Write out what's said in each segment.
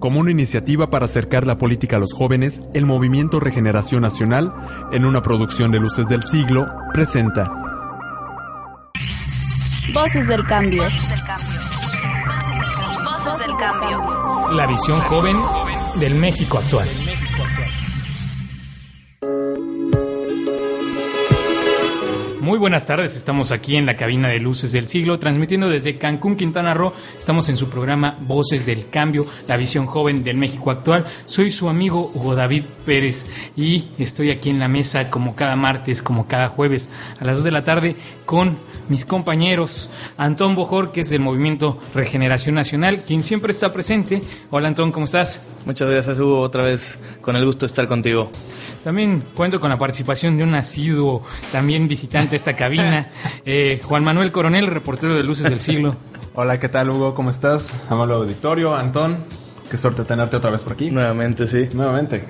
Como una iniciativa para acercar la política a los jóvenes, el Movimiento Regeneración Nacional, en una producción de Luces del Siglo, presenta Voces del Cambio. Voces del cambio. La visión joven del México actual. Muy buenas tardes, estamos aquí en la cabina de Luces del Siglo, transmitiendo desde Cancún, Quintana Roo. Estamos en su programa Voces del Cambio, la visión joven del México actual. Soy su amigo Hugo David Pérez y estoy aquí en la mesa como cada martes, como cada jueves a las 2 de la tarde con mis compañeros Antón Bojor, que es del Movimiento Regeneración Nacional, quien siempre está presente. Hola Antón, ¿cómo estás? Muchas gracias Hugo, otra vez con el gusto de estar contigo. También cuento con la participación de un asiduo, también visitante a esta cabina, eh, Juan Manuel Coronel, reportero de Luces del Siglo. Hola, ¿qué tal Hugo? ¿Cómo estás? Amable auditorio, Antón. Qué suerte tenerte otra vez por aquí. Nuevamente, sí. Nuevamente.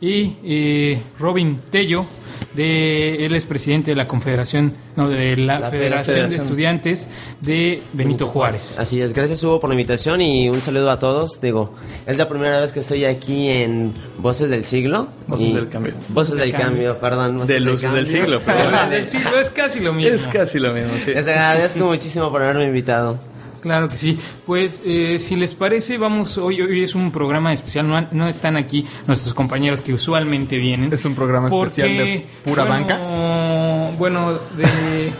Y eh, Robin Tello, de, él es presidente de la Confederación, no, de la, La Federación, de. Estudiantes de Benito Juárez. Así es, gracias Hugo por la invitación y un saludo a todos. Digo, es la primera vez que estoy aquí en Voces del Siglo. Voces y- del Cambio. Voces del Cambio, perdón. Voces De Luces del Siglo, Luces perdón. del Siglo es casi lo mismo. Es casi lo mismo, sí. Les agradezco muchísimo por haberme invitado. Claro que sí. Pues eh, si les parece, vamos, hoy, hoy es un programa especial, no, están aquí nuestros compañeros que usualmente vienen. Es un programa especial de pura bueno, banca. Bueno, de,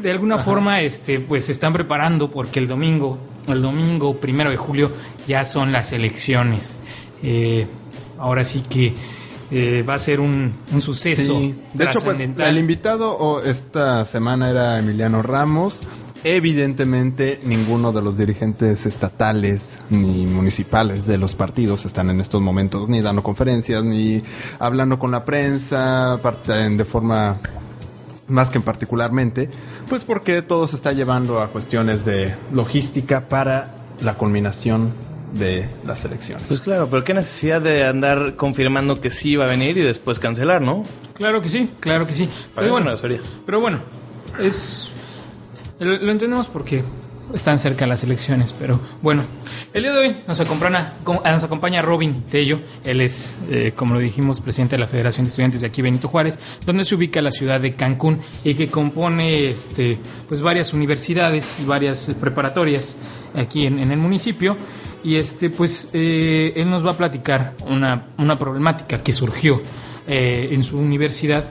de alguna forma, este, pues se están preparando porque el domingo, el domingo primero de julio, ya son las elecciones. Eh, ahora sí que eh, va a ser un, un suceso. Sí. De hecho, pues el invitado oh, esta semana era Emiliano Ramos. Evidentemente, ninguno de los dirigentes estatales ni municipales de los partidos están en estos momentos ni dando conferencias, ni hablando con la prensa de forma más que particularmente, pues porque todo se está llevando a cuestiones de logística para la culminación de las elecciones. Pues claro, pero qué necesidad de andar confirmando que sí iba a venir y después cancelar, ¿no? Claro que sí, claro que sí. Para Pero bueno, pero bueno, es lo, entendemos porque están cerca las elecciones, pero bueno, el día de hoy nos acompaña, com- nos acompaña Robin Tello, él es, eh, como lo dijimos, presidente de la Federación de Estudiantes de aquí Benito Juárez, donde se ubica la ciudad de Cancún y que compone este, pues varias universidades y varias preparatorias aquí en, en el municipio. Y este, pues eh, él nos va a platicar una, una problemática que surgió eh, en su universidad.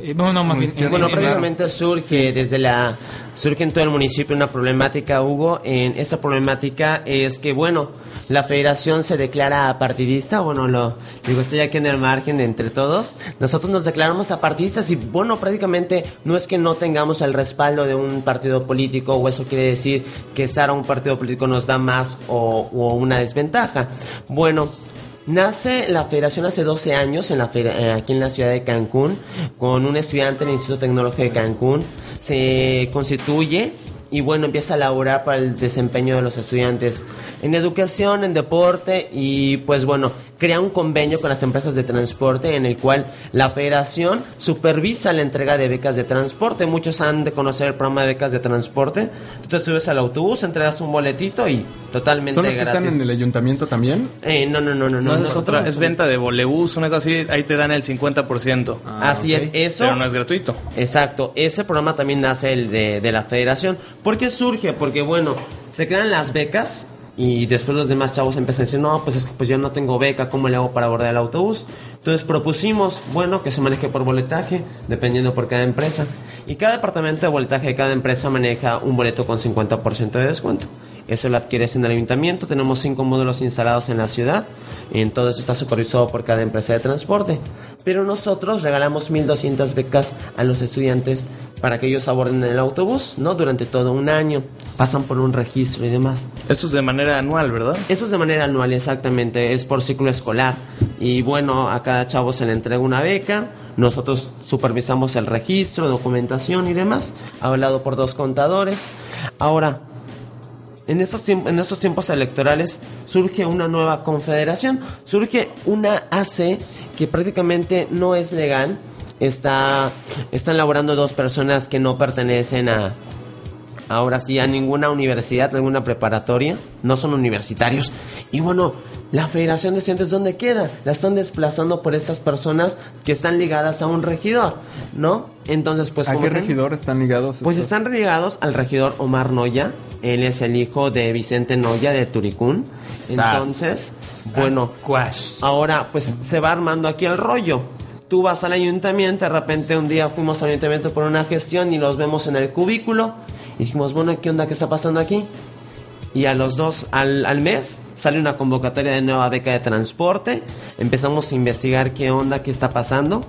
Eh, no, no, más bien. en- Bueno, en- en- precisamente surge desde la surge en todo el municipio una problemática, Hugo. En esta problemática es que, bueno, la federación se declara apartidista. Bueno, lo digo, estoy aquí en el margen de entre todos. Nosotros nos declaramos apartidistas y, bueno, prácticamente no es que no tengamos el respaldo de un partido político o eso quiere decir que estar a un partido político nos da más o, o una desventaja. Bueno, Nace la federación hace 12 años en la eh, aquí en la ciudad de Cancún con un estudiante del Instituto Tecnológico de Cancún. Se constituye y bueno, empieza a laborar para el desempeño de los estudiantes en educación, en deporte y pues bueno, crea un convenio con las empresas de transporte en el cual la federación supervisa la entrega de becas de transporte. Muchos han de conocer el programa de becas de transporte. Tú te subes al autobús, entregas un boletito y totalmente ¿Son los que gratis. están en el ayuntamiento también? Eh, no, no, no, no, No, no. es otra, es venta de bolebús, una cosa así, ahí te dan el 50%. Así es, eso. Pero no es gratuito. Exacto, ese programa también nace el de, de la federación. ¿Por qué surge? Porque bueno, se crean las becas y después los demás chavos empiezan a decir, no, pues es que pues yo no tengo beca, ¿cómo le hago para abordar el autobús? Entonces propusimos, bueno, que se maneje por boletaje, dependiendo por cada empresa. Y cada departamento de boletaje de cada empresa maneja un boleto con 50% de descuento. Eso lo adquieres en el ayuntamiento. Tenemos cinco módulos instalados en la ciudad. En todo eso está supervisado por cada empresa de transporte. Pero nosotros regalamos 1.200 becas a los estudiantes para que ellos aborden el autobús, ¿no? Durante todo un año. Pasan por un registro y demás. Esto es de manera anual, ¿verdad? Eso es de manera anual, exactamente. Es por ciclo escolar. Y bueno, a cada chavo se le entrega una beca. Nosotros supervisamos el registro, documentación y demás. Hablado por dos contadores. Ahora, en estos, en estos tiempos electorales surge una nueva confederación, surge una AC que prácticamente no es legal, está, están laborando dos personas que no pertenecen a, ahora sí, a ninguna universidad, a ninguna preparatoria, no son universitarios. Y bueno, la Federación de Estudiantes, ¿dónde queda? La están desplazando por estas personas que están ligadas a un regidor, ¿no? Entonces, pues... ¿A qué regidor están ligados? pues estos? están ligados al regidor Omar Noya. Él es el hijo de Vicente Noya de Turicún. Entonces, bueno, Squash. ahora pues se va armando aquí el rollo. Tú vas al ayuntamiento, de repente un día fuimos al ayuntamiento por una gestión y los vemos en el cubículo. Y dijimos, bueno, ¿qué onda? ¿Qué está pasando aquí? Y a los dos, al, al mes, sale una convocatoria de nueva beca de transporte. Empezamos a investigar qué onda, qué está pasando.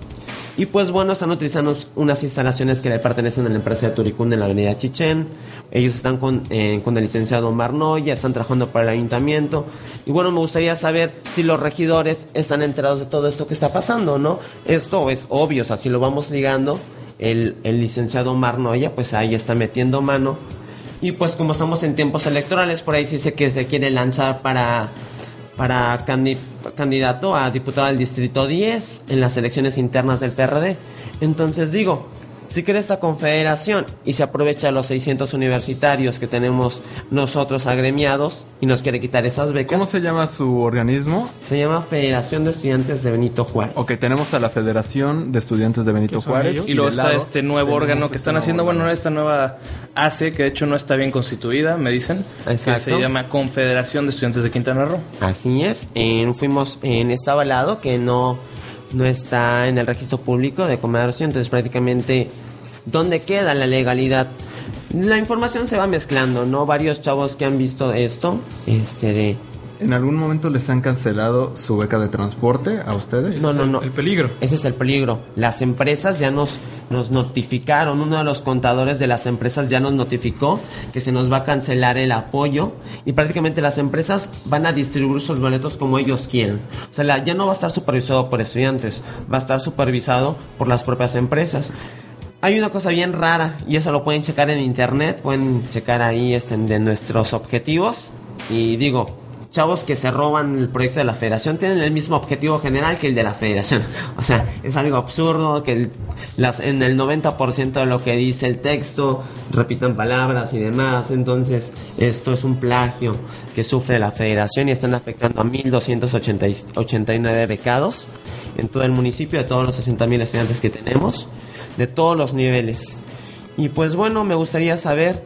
Y pues bueno, están utilizando unas instalaciones que le pertenecen a la empresa de Turicún en la avenida Chichén. Ellos están con, eh, con el licenciado Omar Noya, están trabajando para el ayuntamiento. Y bueno, me gustaría saber si los regidores están enterados de todo esto que está pasando, ¿no? Esto es obvio, o sea, si lo vamos ligando, el, el licenciado Omar Noya, pues ahí está metiendo mano. Y pues como estamos en tiempos electorales, por ahí se dice que se quiere lanzar para, para candi- candidato a diputado del Distrito 10 en las elecciones internas del PRD. Entonces digo, si quiere esta confederación y se aprovecha los 600 universitarios que tenemos nosotros agremiados y nos quiere quitar esas becas, ¿Cómo se llama su organismo? se llama Federación de Estudiantes de Benito Juárez. Ok, tenemos a la Federación de Estudiantes de Benito ¿Qué son Juárez. ellos? Y luego está lado este nuevo órgano que están haciendo, bueno, órgano. esta nueva ACE, que de hecho no está bien constituida, me dicen, que Exacto. se llama Confederación de Estudiantes de Quintana Roo. Así es, en, fuimos en está avalado que no, no está en el registro público de comercio, entonces prácticamente ¿dónde queda la legalidad? La información se va mezclando, ¿no? Varios chavos que han visto esto, este de ¿En algún momento les han cancelado su beca de transporte a ustedes? no, no, no. El peligro. Ese es el peligro. Las empresas ya nos, nos notificaron, uno de los contadores de las empresas ya nos notificó que se nos va a cancelar el apoyo y prácticamente las empresas van a distribuir sus boletos como ellos quieren. O sea, ya no va a estar supervisado por estudiantes, va a estar supervisado por las propias empresas. Hay una cosa bien rara y eso lo pueden checar en internet, pueden checar ahí este, de nuestros objetivos y digo, chavos que se roban el proyecto de la federación tienen el mismo objetivo general que el de la federación. O sea, es algo absurdo que las, en el 90% de lo que dice el texto repitan palabras y demás. Entonces, esto es un plagio que sufre la federación y están afectando a 1.289 becados en todo el municipio, de todos los 60.000 estudiantes que tenemos, de todos los niveles. Y pues bueno, me gustaría saber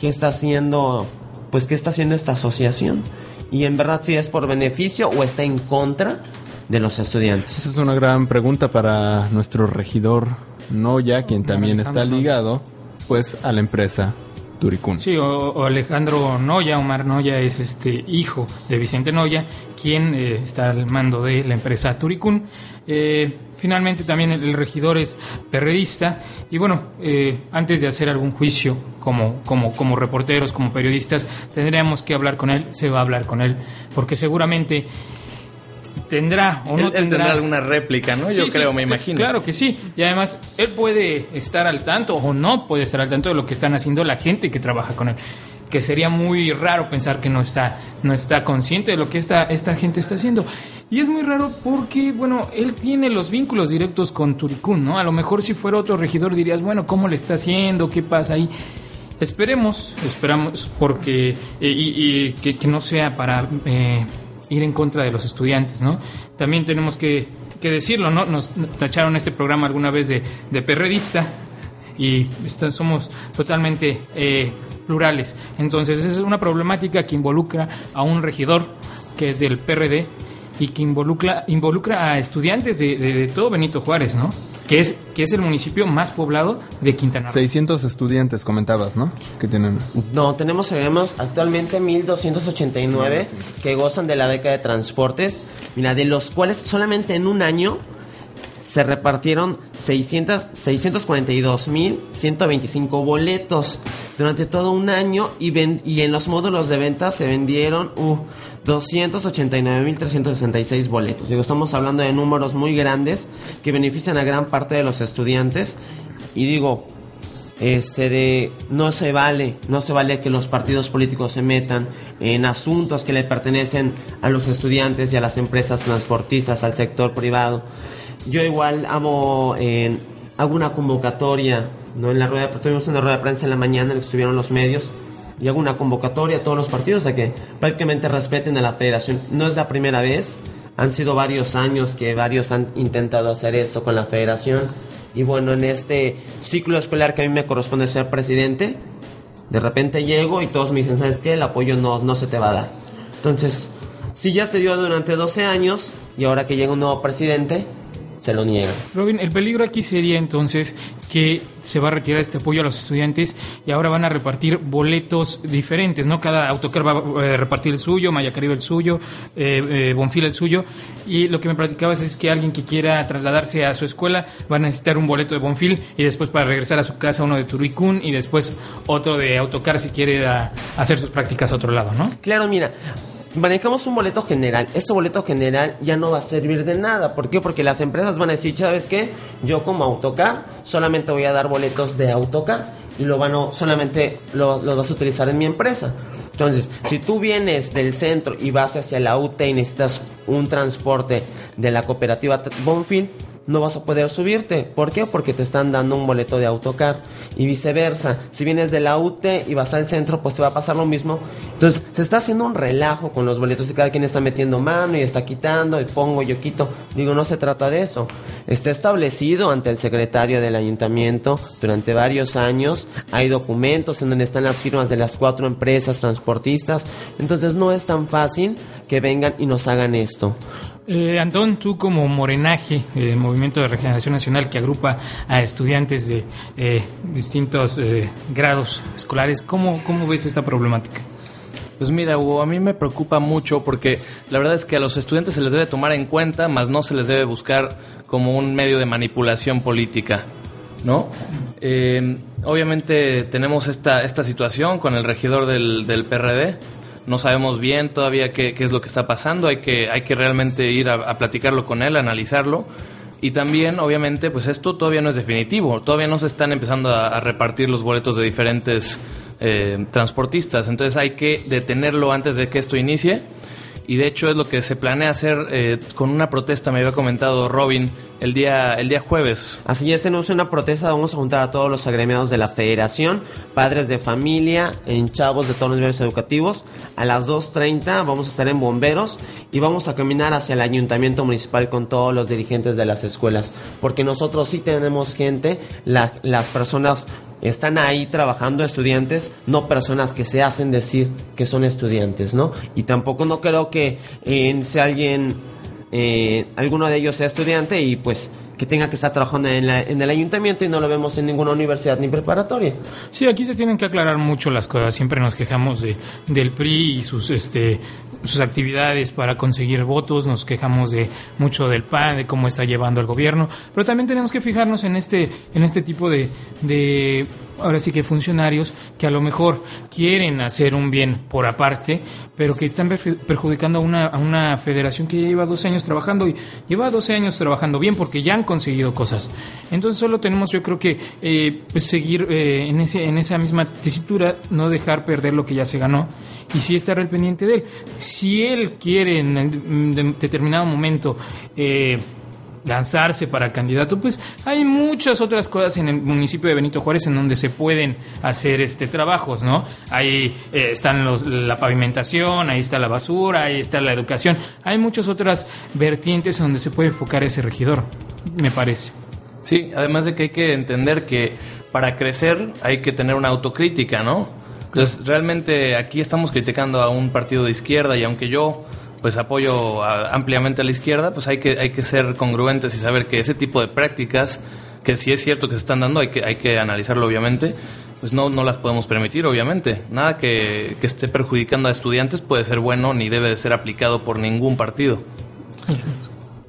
qué está haciendo, pues qué está haciendo esta asociación. Y en verdad si es por beneficio o está en contra de los estudiantes. Esa es una gran pregunta para nuestro regidor Noya, quien también está ligado pues a la empresa Turicún. Sí, o, o Alejandro Noya, Omar Noya es este hijo de Vicente Noya, quien eh, está al mando de la empresa Turicún. Eh, finalmente también el, el regidor es perredista y bueno, eh, antes de hacer algún juicio como, como, como reporteros, como periodistas, tendríamos que hablar con él, se va a hablar con él, porque seguramente tendrá o Él, no él tendrá tendrá alguna réplica, ¿no? Sí, Yo sí, creo, me imagino. Claro que sí. Y además, él puede estar al tanto o no puede estar al tanto de lo que están haciendo la gente que trabaja con él. Que sería muy raro pensar que no está, no está consciente de lo que esta, esta gente está haciendo. Y es muy raro porque, bueno, él tiene los vínculos directos con Turicún, ¿no? A lo mejor si fuera otro regidor dirías, bueno, ¿cómo le está haciendo? ¿Qué pasa ahí? Esperemos, esperamos, porque, eh, y, que no sea para eh, ir en contra de los estudiantes, ¿no? También tenemos que, que decirlo, ¿no? Nos tacharon este programa alguna vez de, de perredista y está- somos totalmente eh, plurales. Entonces, esa es una problemática que involucra a un regidor que es del PRD y que involucra, involucra a estudiantes de, de- de todo Benito Juárez, ¿no? Que es, que es el municipio más poblado de Quintana Roo. 600 estudiantes comentabas, ¿no? Que tienen... No, tenemos, tenemos actualmente 1.289 que gozan de la beca de transportes, mira, de los cuales solamente en un año se repartieron 600 642.125 boletos durante todo un año y, en los módulos de venta se vendieron uh, 289.366 boletos. Digo, estamos hablando de números muy grandes que benefician a gran parte de los estudiantes y digo, este de no se vale, no se vale que los partidos políticos se metan en asuntos que le pertenecen a los estudiantes y a las empresas transportistas, al sector privado. Yo igual hago, eh, hago una convocatoria, ¿no? En la rueda, tuvimos una rueda de prensa en la mañana en la que estuvieron los medios y hago una convocatoria a todos los partidos a que prácticamente respeten a la federación. No es la primera vez, han sido varios años que varios han intentado hacer esto con la federación. Y bueno, en este ciclo escolar que a mí me corresponde ser presidente, de repente llego y todos me dicen, ¿sabes qué? El apoyo no, no se te va a dar. Entonces, si ya se dio durante 12 años y ahora que llega un nuevo presidente, se lo niegan. Robin, el peligro aquí sería entonces que se va a retirar este apoyo a los estudiantes y ahora van a repartir boletos diferentes, ¿no? Cada autocar va a eh, repartir el suyo, Maya Caribe el suyo, eh, eh, Bonfil el suyo. Y lo que me platicabas es que alguien que quiera trasladarse a su escuela va a necesitar un boleto de Bonfil y después para regresar a su casa uno de Turicún y después otro de autocar si quiere ir a hacer sus prácticas a otro lado, ¿no? Claro, mira, manejamos un boleto general. Este boleto general ya no va a servir de nada. ¿Por qué? Porque las empresas van a decir, ¿sabes qué? Yo como autocar solamente voy a dar boletos de autocar y lo van a, solamente lo, lo vas a utilizar en mi empresa. Entonces, si tú vienes del centro y vas hacia la UT y necesitas un transporte de la cooperativa Bonfil, no vas a poder subirte. ¿Por qué? Porque te están dando un boleto de autocar y viceversa. Si vienes de la UT y vas al centro, pues te va a pasar lo mismo. Entonces, se está haciendo un relajo con los boletos y cada quien está metiendo mano y está quitando y pongo, yo quito. Digo, no se trata de eso. Está establecido ante el secretario del ayuntamiento durante varios años. Hay documentos en donde están las firmas de las cuatro empresas transportistas. Entonces, no es tan fácil que vengan y nos hagan esto. Eh, Antón, tú como Morenaje, eh, Movimiento de Regeneración Nacional que agrupa a estudiantes de eh, distintos eh, grados escolares, ¿cómo, ¿cómo ves esta problemática? Pues mira, Hugo, a mí me preocupa mucho porque la verdad es que a los estudiantes se les debe tomar en cuenta, más no se les debe buscar como un medio de manipulación política, ¿no? Eh, obviamente tenemos esta, esta situación con el regidor del, del PRD, no sabemos bien todavía qué, es lo que está pasando, hay que, hay que realmente ir a, platicarlo con él, analizarlo. Y también, obviamente, pues esto todavía no es definitivo, todavía no se están empezando a, a repartir los boletos de diferentes eh, transportistas, entonces hay que detenerlo antes de que esto inicie. Y de hecho es lo que se planea hacer eh, con una protesta, me había comentado Robin, el día, el día jueves. Así es, tenemos una protesta, vamos a juntar a todos los agremiados de la federación, padres de familia, en chavos de todos los niveles educativos. A las 2.30 vamos a estar en bomberos y vamos a caminar hacia el ayuntamiento municipal con todos los dirigentes de las escuelas. Porque nosotros sí tenemos gente, la- las personas están ahí trabajando estudiantes, no personas que se hacen decir que son estudiantes, ¿no? Y tampoco no creo que eh, sea alguien eh, alguno de ellos sea estudiante y pues que tenga que estar trabajando en, la- el ayuntamiento y no lo vemos en ninguna universidad ni preparatoria. Sí, aquí se tienen que aclarar mucho las cosas. Siempre nos quejamos de, del PRI y sus, este, sus actividades para conseguir votos. Nos quejamos de mucho del PAN, de cómo está llevando el gobierno. Pero también tenemos que fijarnos en este, en este tipo de, ahora sí que funcionarios que a lo mejor quieren hacer un bien por aparte, pero que están perjudicando a una, a una federación que ya lleva 12 años trabajando y lleva 12 años trabajando bien porque ya han conseguido cosas. Entonces solo tenemos yo creo que eh, pues seguir eh, en, ese, en esa misma tesitura, no dejar perder lo que ya se ganó y sí estar al pendiente de él. Si él quiere en de- determinado momento... Eh, lanzarse para candidato, pues hay muchas otras cosas en el municipio de Benito Juárez en donde se pueden hacer este trabajos, ¿no? Ahí eh, están los, la pavimentación, ahí está la basura, ahí está la educación, hay muchas otras vertientes en donde se puede enfocar ese regidor, me parece. Sí, además de que hay que entender que para crecer hay que tener una autocrítica, ¿no? Entonces, realmente aquí estamos criticando a un partido de izquierda y aunque yo pues apoyo a- ampliamente a la izquierda, pues hay que hay que ser congruentes y saber que ese tipo de prácticas que si es cierto que se están dando, hay que hay que analizarlo obviamente. Pues no, no las podemos permitir, obviamente. Nada que, que esté perjudicando a estudiantes puede ser bueno ni debe de ser aplicado por ningún partido.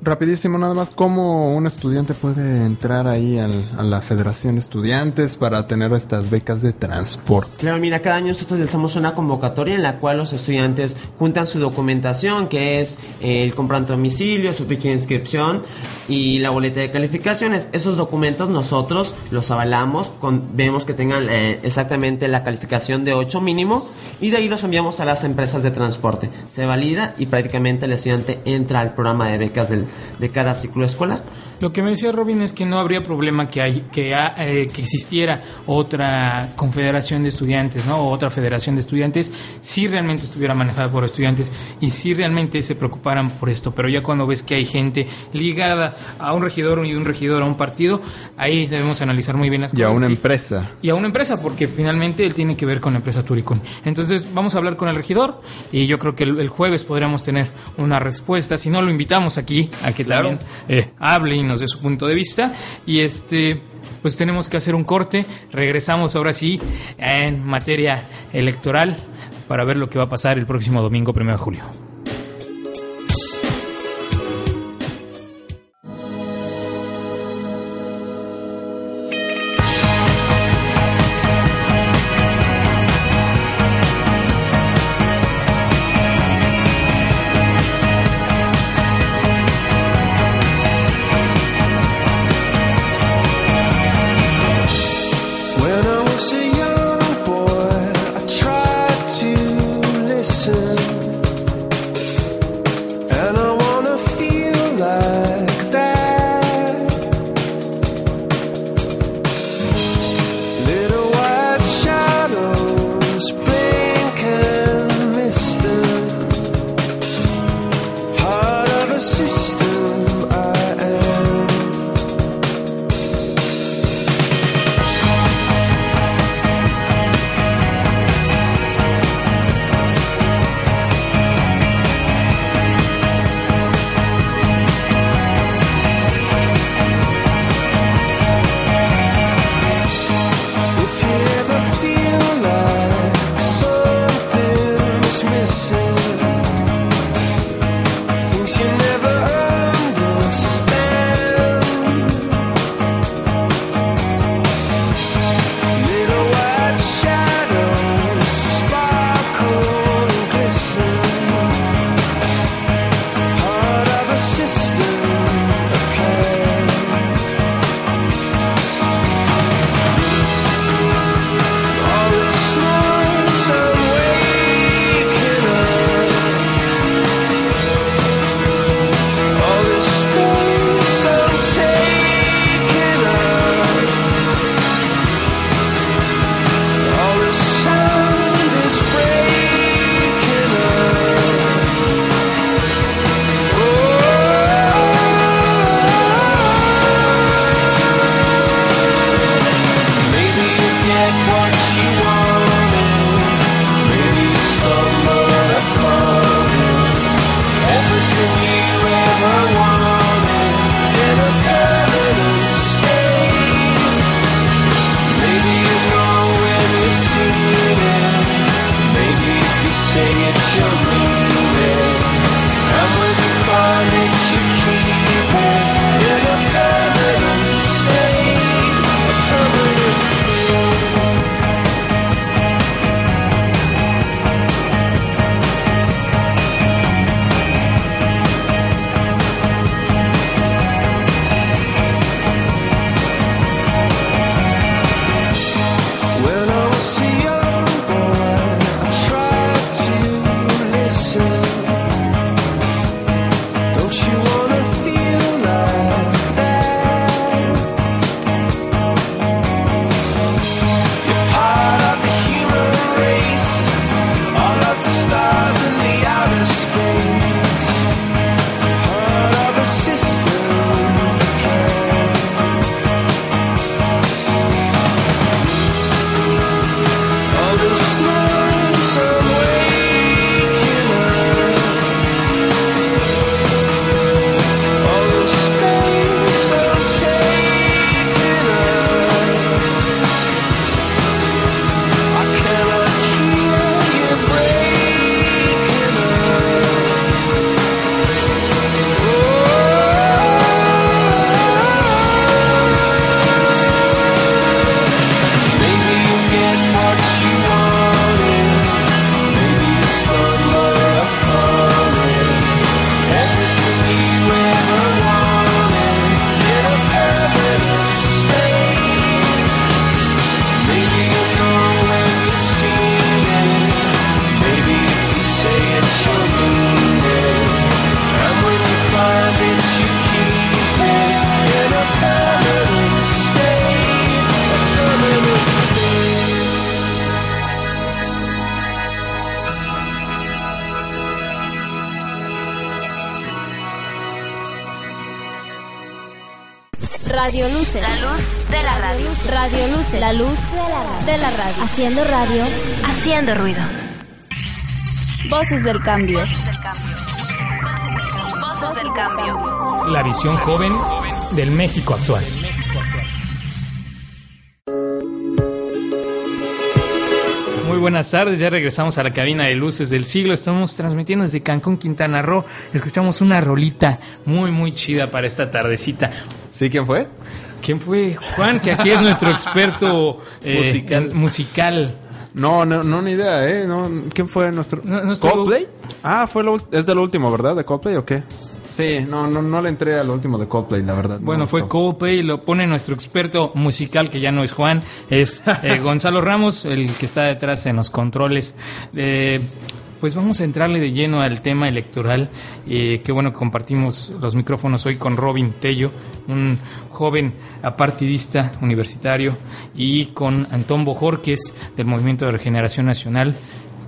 Rapidísimo, nada más, ¿cómo un estudiante puede entrar ahí al- a la Federación de Estudiantes para tener estas becas de transporte? Claro, mira, cada año nosotros lanzamos una convocatoria en la cual los estudiantes juntan su documentación, que es eh, el comprante domicilio, su ficha de inscripción y la boleta de calificaciones. Esos documentos nosotros los avalamos, con, vemos que tengan eh, exactamente la calificación de 8 mínimo y de ahí los enviamos a las empresas de transporte. Se valida y prácticamente el estudiante entra al programa de becas del- de cada ciclo escolar. Lo que me decía Robin es que no habría problema que, hay, que, ha- eh, que existiera otra confederación de estudiantes, ¿no? O otra federación de estudiantes, si realmente estuviera manejada por estudiantes y si realmente se preocuparan por esto. Pero ya cuando ves que hay gente ligada a un regidor y un regidor a un partido, ahí debemos analizar muy bien las Y a cosas. una empresa. y a una empresa, porque finalmente él tiene que ver con la empresa Turicon. Entonces, vamos a hablar con el regidor y yo creo que el, el jueves podríamos tener una respuesta. Si no, lo invitamos aquí a que Claro. también eh, hable dé su punto de vista. Y este, pues tenemos que hacer un corte. Regresamos ahora sí en materia electoral para ver lo que va a pasar el próximo domingo, 1 de julio. La luz de la radio. Haciendo radio. Haciendo ruido. Voces del cambio. Voces del cambio. La visión joven del México actual. Muy buenas tardes, ya regresamos a la cabina de luces del siglo. Estamos transmitiendo desde Cancún, Quintana Roo. Escuchamos una rolita muy, muy chida para esta tardecita. ¿Sí? ¿Quién fue? ¿Quién fue? Juan, que aquí es nuestro experto eh, Musical. en- musical. No, no, no, ni idea, ¿eh? No, ¿Quién fue nuestro...? No, nuestro- ¿Coldplay? Ah, fue lo, es de lo último, ¿verdad? ¿De Coldplay o qué? Sí, no, no, no le entré al último de Coldplay, la verdad. no Bueno, fue. Coldplay, lo pone nuestro experto musical, que ya no es Juan, es eh, Gonzalo Ramos, el que está detrás en los controles. Eh, pues vamos a entrarle de lleno al tema electoral. Eh, qué bueno que compartimos los micrófonos hoy con Robin Tello, un joven apartidista universitario, y con Antón Bojorques del Movimiento de Regeneración Nacional.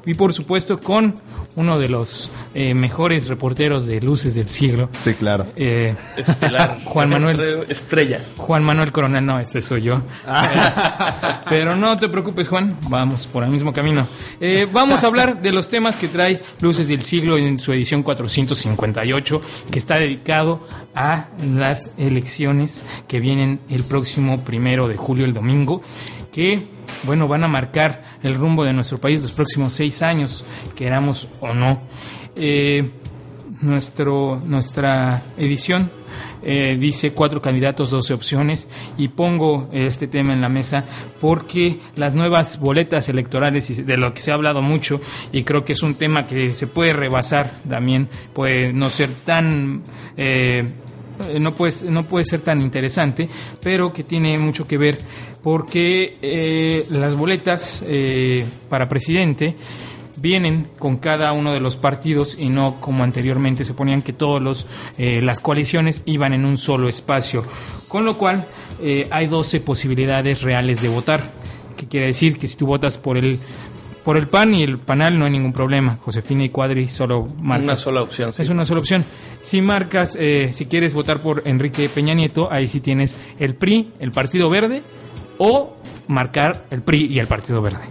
Y por supuesto con uno de los eh, mejores reporteros de Luces del Siglo, Sí, claro. eh, Estelar. Juan Manuel. Estrella. Juan Manuel Coronel, no, ese soy yo. Pero no te preocupes, Juan, vamos por el mismo camino. Eh, vamos a hablar de los temas que trae Luces del Siglo en su edición 458, que está dedicado a las elecciones que vienen el próximo primero de julio, el domingo, que, bueno, van a marcar el rumbo de nuestro país los próximos seis años, queramos o no. Eh, nuestro, nuestra edición eh, dice cuatro candidatos, 12 opciones y pongo este tema en la mesa porque las nuevas boletas electorales de lo que se ha hablado mucho y creo que es un tema que se puede rebasar también, puede no ser tan... eh, no no puede ser tan interesante, pero que tiene mucho que ver porque eh, las boletas eh, para presidente vienen con cada uno de los partidos y no como anteriormente se ponían que todos los eh, las coaliciones iban en un solo espacio. Con lo cual eh, hay 12 posibilidades reales de votar que quiere decir que si tú votas por el por el PAN y el PANAL no hay ningún problema. Josefina y Cuadri solo marcas. Una sola opción, sí. es una sola opción. Si marcas eh, si quieres votar por Enrique Peña Nieto ahí sí tienes el PRI el Partido Verde o marcar el PRI y el Partido Verde.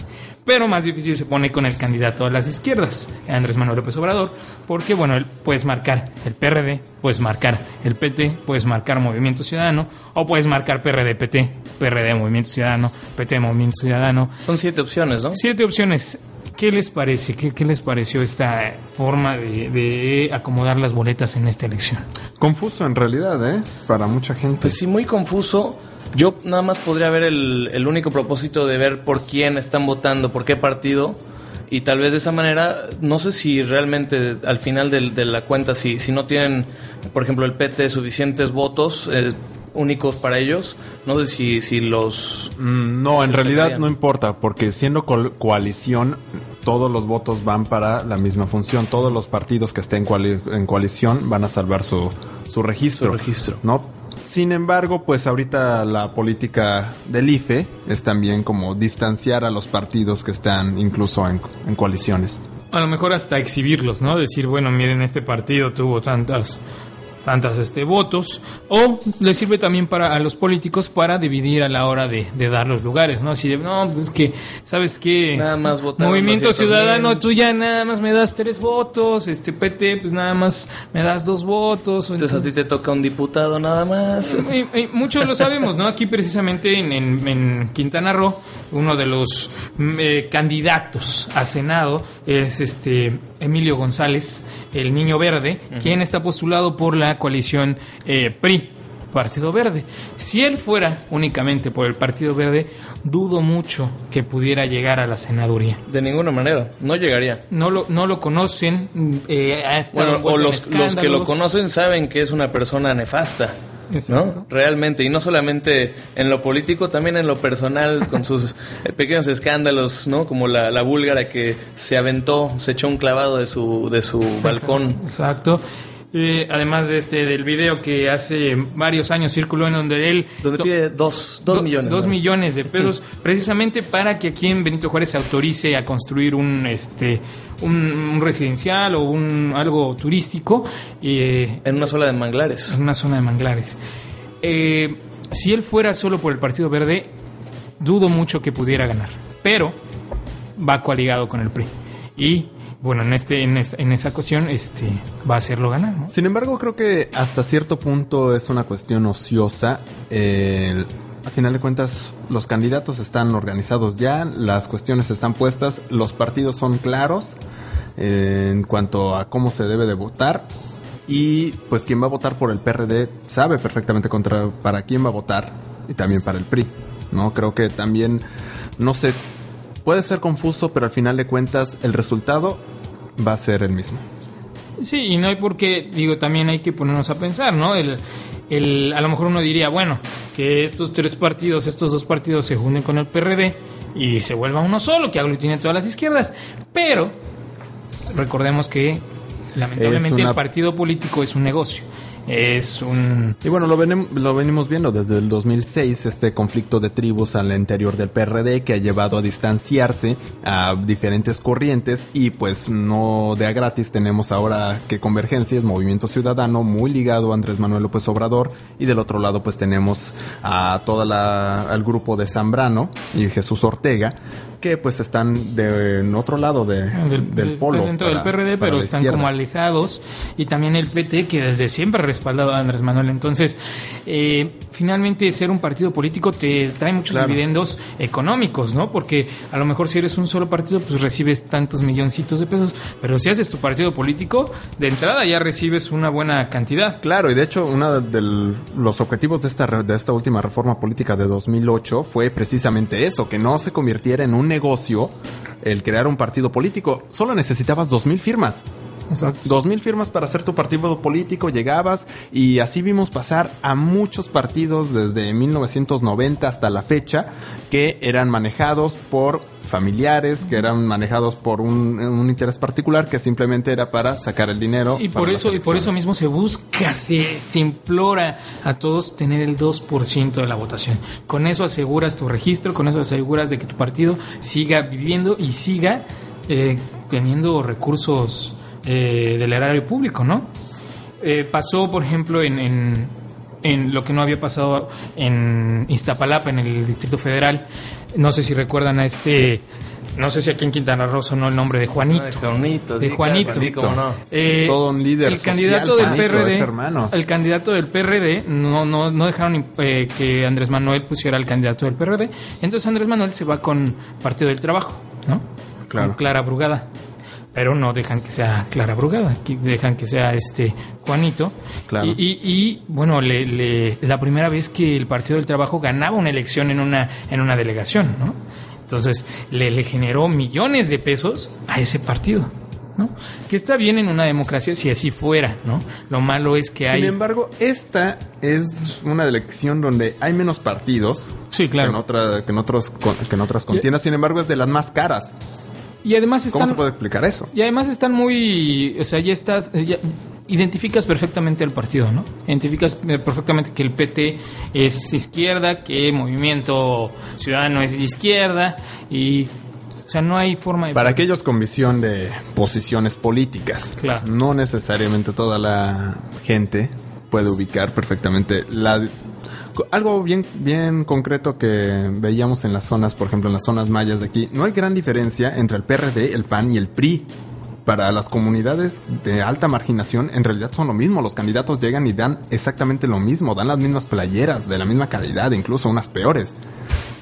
Pero más difícil se pone con el candidato a las izquierdas, Andrés Manuel López Obrador, porque bueno, él puedes marcar el PRD, puedes marcar el PT, puedes marcar Movimiento Ciudadano, o puedes marcar PRD, PT, PRD, Movimiento Ciudadano, PT, Movimiento Ciudadano. Son siete opciones, ¿no? Siete opciones. ¿Qué les parece? ¿Qué, qué les pareció esta forma de, de acomodar las boletas en esta elección? Confuso en realidad, ¿eh? Para mucha gente. Pues sí, muy confuso. Yo nada más podría ver el, el único propósito de ver por quién están votando, por qué partido. Y tal vez de esa manera, no sé si realmente al final del- de, la cuenta, si, si no tienen, por ejemplo, el PT suficientes votos eh, únicos para ellos, no sé si, si los... Mm, no, en realidad no importa, porque siendo coalición, todos los votos van para la misma función. Todos los partidos que estén coali- en coalición van a salvar su, su registro. Su registro. ¿no? Sin embargo, pues ahorita la política del IFE es también como distanciar a los partidos que están incluso en, en coaliciones. A lo mejor hasta exhibirlos, ¿no? Decir, bueno, miren, este partido tuvo tantas tantas este votos o le sirve también para a los políticos para dividir a la hora de, de dar los lugares, ¿no? Así de, no, pues es que sabes qué Nada más votaron Movimiento 200,000. Ciudadano, tú ya nada más me das tres votos, este PT pues nada más me das dos votos. o Entonces a ti te toca un diputado nada más. y- y muchos lo sabemos, ¿no? Aquí precisamente en, en- en Quintana Roo, uno de los mm, eh, candidatos a Senado es este Emilio González, el Niño Verde, quien está postulado por la coalición eh, PRI. Partido Verde. Si él fuera únicamente por el Partido Verde, dudo mucho que pudiera llegar a la senaduría. De ninguna manera, no llegaría. No lo, no lo conocen. mm, eh, Bueno, o los, los que lo conocen saben que es una persona nefasta. ¿No? Realmente, y no solamente en lo político, también en lo personal, con sus eh, pequeños escándalos, ¿no? Como la, la búlgara que se aventó, se echó un clavado de su, de su balcón. Exacto. Eh, además de este del video que hace varios años circuló en donde él Donde pide dos, dos do- millones. dos millones de pesos precisamente para que aquí en Benito Juárez se autorice a construir un este un, un residencial o un algo turístico eh, En una sola de manglares. en una zona de manglares. Eh, si él fuera solo por el Partido Verde, dudo mucho que pudiera ganar. Pero va coaligado con el PRI. Y bueno, en este, en esta, en esa ocasión, este, va a hacerlo ganar, ¿no? Sin embargo, creo que hasta cierto punto es una cuestión ociosa. El- a final de cuentas, los candidatos están organizados ya, las cuestiones están puestas, los partidos son claros eh, en cuanto a cómo se debe de votar. Y pues quien va a votar por el PRD sabe perfectamente contra, para quién va a votar y también para el PRI. No creo que también, no sé, puede ser confuso, pero al final de cuentas el resultado va a ser el mismo. Sí, y no hay por qué, digo, también hay que ponernos a pensar, ¿no? El, el, a lo mejor uno diría, bueno, que estos tres partidos, estos dos partidos se unen con el PRD y se vuelva uno solo, que aglutine todas las izquierdas. Pero recordemos que lamentablemente una- el partido político es un negocio. Es un... Y bueno, lo, venem- lo venimos viendo desde el 2006, este conflicto de tribus al interior del PRD que ha llevado a distanciarse a diferentes corrientes y pues no de a gratis tenemos ahora que Convergencia es Movimiento Ciudadano muy ligado a Andrés Manuel López Obrador y del otro lado pues tenemos a toda la al grupo de Zambrano y Jesús Ortega que pues están de, en otro lado de- del, del- polo. dentro para- del PRD, pero están izquierda. como alejados. Y también el PT, que desde siempre ha respaldado a Andrés Manuel. Entonces, eh, finalmente, ser un partido político te trae muchos Claro. dividendos económicos, ¿no? Porque a lo mejor si eres un solo partido, pues recibes tantos milloncitos de pesos. Pero si haces tu partido político, de entrada ya recibes una buena cantidad. Claro, y de hecho uno de los objetivos de esta, de esta última reforma política de 2008 fue precisamente eso, que no se convirtiera en un negocio el crear un partido político. Solo necesitabas dos mil firmas. Exacto. Dos mil firmas para hacer tu partido político, llegabas y así vimos pasar a muchos partidos desde 1990 hasta la fecha que eran manejados por familiares, que eran manejados por un, un interés particular que simplemente era para sacar el dinero. Y por eso, y por eso mismo se busca, se, se implora a todos tener el 2% de la votación. Con eso aseguras tu registro, con eso aseguras de que tu partido siga viviendo y siga eh, teniendo recursos eh, del erario público, ¿no? Eh, pasó, por ejemplo, en, en, en lo que no había pasado en Iztapalapa, en el Distrito Federal. No sé si recuerdan a este, no sé si aquí en Quintana Roo sonó el nombre de Juanito. De Juanito, De sí, Juanito. claro, sí, cómo no. Eh, Todo un líder el social, candidato del Juanito, PRD, hermano. el candidato del PRD no no no dejaron eh, que Andrés Manuel pusiera al candidato del PRD. Entonces Andrés Manuel se va con Partido del Trabajo, ¿no? Claro. Con Clara Brugada. Pero no dejan que sea Clara Brugada, que dejan que sea este Juanito. Claro. Y, y- y, bueno, le, le- la primera vez que el Partido del Trabajo ganaba una elección en una, en una delegación, ¿no? Entonces le, le generó millones de pesos a ese partido, ¿no? Que está bien en una democracia si así fuera, ¿no? Lo malo es que hay... Sin embargo, esta es una elección donde hay menos partidos Sí, claro. que, en otra- que en otros con- que en otras contiendas. Sin embargo, es de las más caras. Y además están... ¿Cómo se puede explicar eso? Y además están muy, o sea, ya estás, ya identificas perfectamente al partido, ¿no? Identificas eh, perfectamente que el PT es izquierda, que Movimiento Ciudadano es de izquierda y, o sea, no hay forma de... Para aquellos con visión de posiciones políticas, Claro. no necesariamente toda la gente puede ubicar perfectamente la algo bien bien concreto que veíamos en las zonas, por ejemplo, en las zonas mayas de aquí, no hay gran diferencia entre el PRD, el PAN y el PRI. Para las comunidades de alta marginación, en realidad son lo mismo. Los candidatos llegan y dan exactamente lo mismo, dan las mismas playeras, de la misma calidad, incluso unas peores.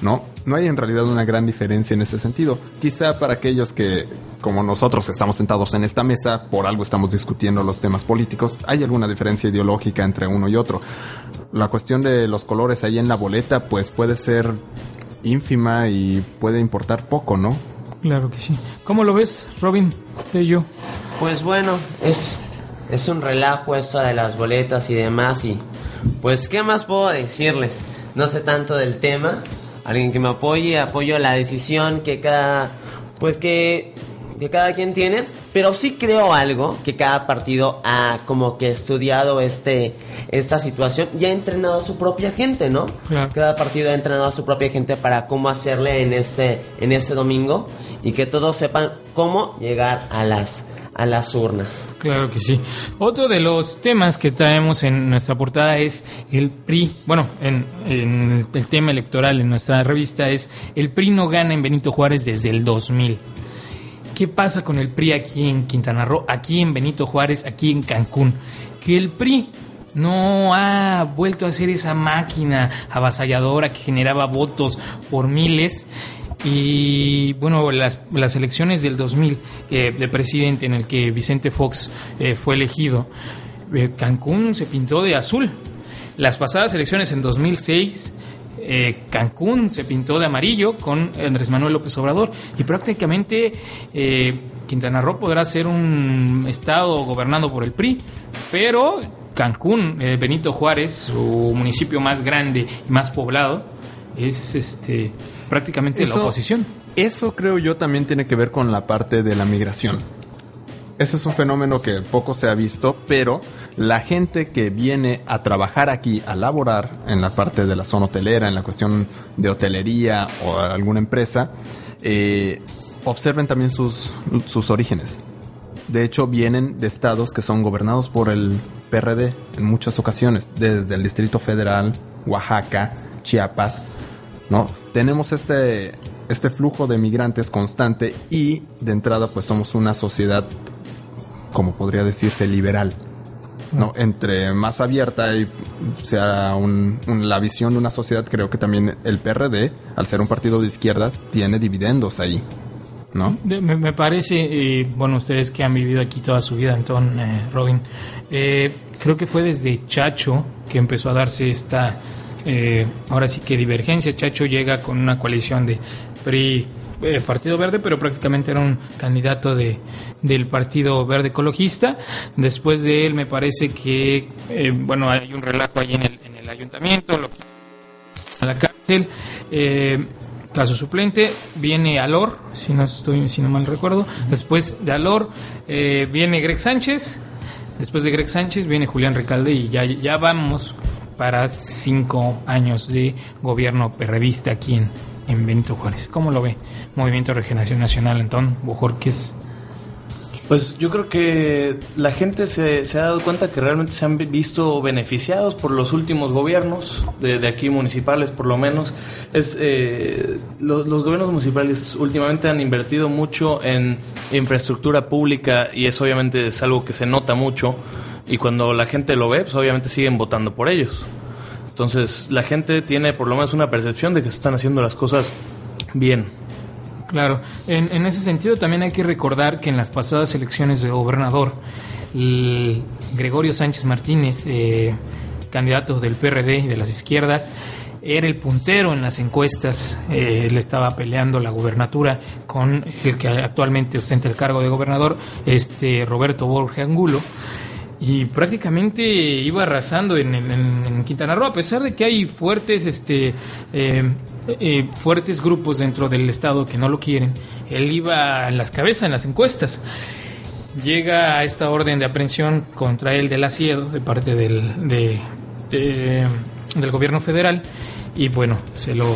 ¿No? No hay en realidad una gran diferencia en ese sentido. Quizá para aquellos que, como nosotros estamos sentados en esta mesa, por algo estamos discutiendo los temas políticos, hay alguna diferencia ideológica entre uno y otro. La cuestión de los colores ahí en la boleta, pues puede ser ínfima y puede importar poco, ¿no? Claro que sí. ¿Cómo lo ves, Robin? De yo. Pues bueno, es, es un relajo esto de las boletas y demás y pues qué más puedo decirles. No sé tanto del tema. Alguien que me apoye, apoyo la decisión que cada pues que, que cada quien tiene, pero sí creo algo que cada partido ha como que estudiado este esta situación y ha entrenado a su propia gente, ¿no? Claro. Cada partido ha entrenado a su propia gente para cómo hacerle en este en este domingo y que todos sepan cómo llegar a las a las urnas. Claro que sí. Otro de los temas que traemos en nuestra portada es el PRI. Bueno, en, en el tema electoral en nuestra revista es el PRI no gana en Benito Juárez desde el 2000. ¿Qué pasa con el PRI aquí en Quintana Roo, aquí en Benito Juárez, aquí en Cancún? Que el PRI no ha vuelto a ser esa máquina avasalladora que generaba votos por miles. Y bueno, las, las elecciones del 2000 eh, de presidente en el que Vicente Fox eh, fue elegido, eh, Cancún se pintó de azul. Las pasadas elecciones en 2006, eh, Cancún se pintó de amarillo con Andrés Manuel López Obrador y prácticamente Quintana Roo podrá ser un estado gobernado por el PRI, pero Cancún, Benito Juárez, su municipio más grande y más poblado, es este prácticamente la oposición. Eso creo yo también tiene que ver con la parte de la migración. Ese es un fenómeno que poco se ha visto, pero la gente que viene a trabajar aquí, a laborar en la parte de la zona hotelera, en la cuestión de hotelería o alguna empresa, eh, observen también sus, sus orígenes. De hecho, vienen de estados que son gobernados por el PRD en muchas ocasiones, desde el Distrito Federal, Oaxaca, Chiapas, ¿no? Tenemos este, este flujo de migrantes constante y de entrada pues somos una sociedad, como podría decirse, liberal. ¿no? Entre más abierta y sea un- un- la visión de una sociedad, creo que también el PRD, al ser un partido de izquierda, tiene dividendos ahí, ¿no? Me parece, eh, bueno, ustedes que han vivido aquí toda su vida, Antón, eh, Robin, eh, creo que fue desde Chacho que empezó a darse esta, eh, ahora sí que divergencia. Chacho llega con una coalición de PRI, eh, Partido Verde, pero prácticamente era un candidato de, del Partido Verde Ecologista. Después de él, me parece que, eh, bueno, hay un relajo ahí en el, en el ayuntamiento, lo a la cárcel. Eh, caso suplente, viene Alor, si no estoy, si no mal recuerdo. Después de Alor eh, viene Greg Sánchez. Después de Greg Sánchez viene Julián Recalde y ya, ya vamos para cinco años de gobierno perredista aquí en, en Benito Juárez. ¿Cómo lo ve? Movimiento de Regeneración Nacional, Antón Bojorquez. Pues yo creo que la gente se, se ha dado cuenta que realmente se han vi- visto beneficiados por los últimos gobiernos, de, de aquí municipales por lo menos. Es, eh, lo- los gobiernos municipales últimamente han invertido mucho en infraestructura pública y eso obviamente es algo que se nota mucho y cuando la gente lo ve, pues obviamente siguen votando por ellos. Entonces la gente tiene por lo menos una percepción de que se están haciendo las cosas bien. Claro, en, ese sentido también hay que recordar que en las pasadas elecciones de gobernador, Gregorio Sánchez Martínez, eh, candidato del PRD y de las izquierdas, era el puntero en las encuestas, eh, estaba peleando la gubernatura con el que actualmente ostenta el cargo de gobernador, este Roberto Borges Angulo y prácticamente iba arrasando en, en- Quintana Roo, a pesar de que hay fuertes, este, eh, eh, fuertes grupos dentro del estado que no lo quieren. Él iba en las cabezas en las encuestas. Llega a esta orden de aprehensión contra él del asiedo de parte del, de, del gobierno federal y bueno, se lo,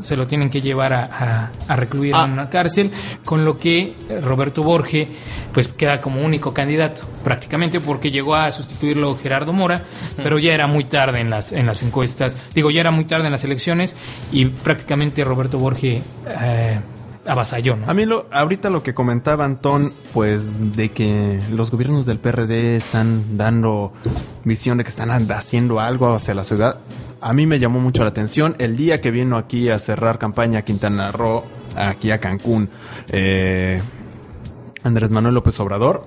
se lo tienen que llevar a, a- a recluir Ah. en una cárcel, con lo que Roberto Borge pues queda como único candidato, prácticamente porque llegó a sustituirlo Gerardo Mora, pero ya era muy tarde en las, en las encuestas, digo, ya era muy tarde en las elecciones y prácticamente Roberto Borge eh, avasalló, ¿no? A mí lo, ahorita lo que comentaba Antón, pues de que los gobiernos del PRD están dando visión de que están haciendo algo hacia la ciudad, a mí me llamó mucho la atención. El día que vino aquí a cerrar campaña Quintana Roo, aquí a Cancún, eh, Andrés Manuel López Obrador,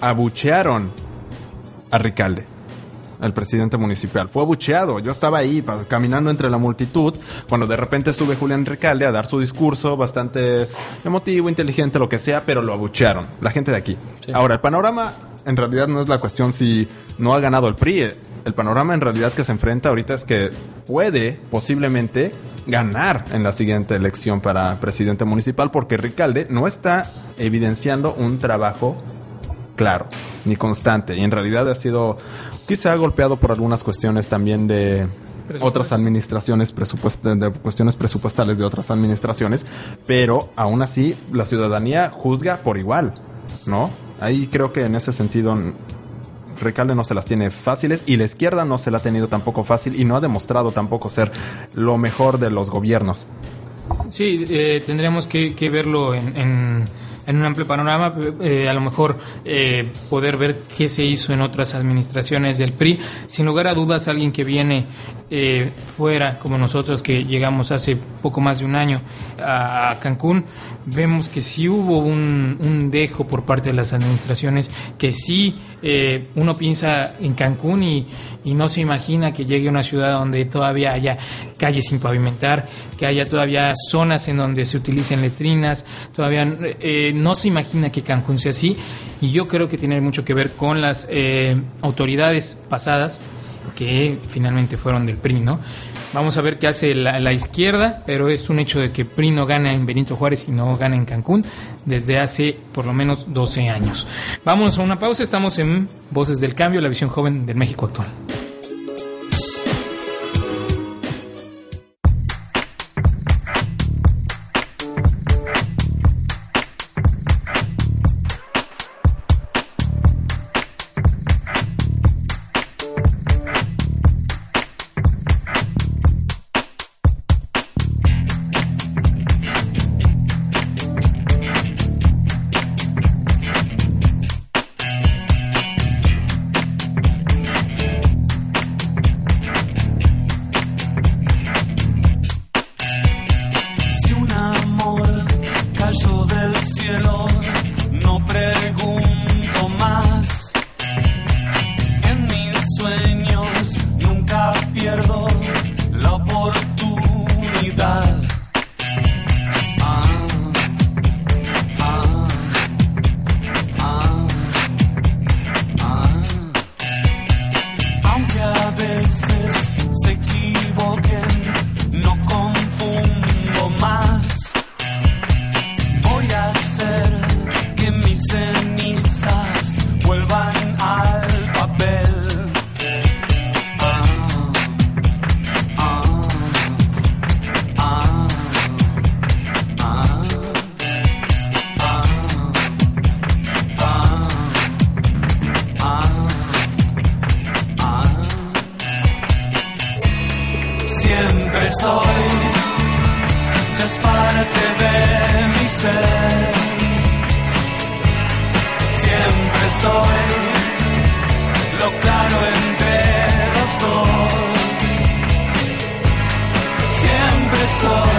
abuchearon a Ricalde. El presidente municipal fue abucheado. Yo estaba ahí caminando entre la multitud cuando de repente sube Julián Recalde a dar su discurso bastante emotivo, inteligente, lo que sea, pero lo abuchearon. La gente de aquí. Ahora, el panorama en realidad no es la cuestión si no ha ganado el PRI. El panorama en realidad que se enfrenta ahorita es que puede posiblemente ganar en la siguiente elección para presidente municipal porque Ricalde no está evidenciando un trabajo claro ni constante. Y en realidad ha sido quizá golpeado por algunas cuestiones también de otras administraciones de cuestiones presupuestales de otras administraciones pero aún así la ciudadanía juzga por igual no Ahí creo que en ese sentido Recalde no se las tiene fáciles y la izquierda no se la ha tenido tampoco fácil y no ha demostrado tampoco ser lo mejor de los gobiernos. Sí, eh, tendríamos que, verlo en un amplio panorama, eh, a lo mejor eh, poder ver qué se hizo en otras administraciones del PRI. Sin lugar a dudas, alguien que viene eh, fuera, como nosotros que llegamos hace poco más de un año a Cancún, vemos que sí hubo un, un dejo por parte de las administraciones, que sí eh, uno piensa en Cancún y, y no se imagina que llegue una ciudad donde todavía haya calles sin pavimentar, que haya todavía zonas en donde se utilicen letrinas, todavía eh, no se imagina que Cancún sea así. Y yo creo que tiene mucho que ver con las eh, autoridades pasadas que finalmente fueron del PRI, ¿no? Vamos a ver qué hace la, izquierda, pero es un hecho de que PRI no gana en Benito Juárez y no gana en Cancún desde hace por lo menos 12 años. Vamos a una pausa, estamos en Voces del Cambio, la visión joven del México actual. Siempre soy, ya es parte de mi ser. Siempre soy, lo claro entre los dos. Siempre soy,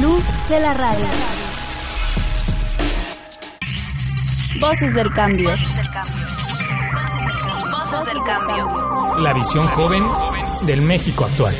Luz de la radio. Voces del cambio. Voces del cambio. La visión joven del México actual.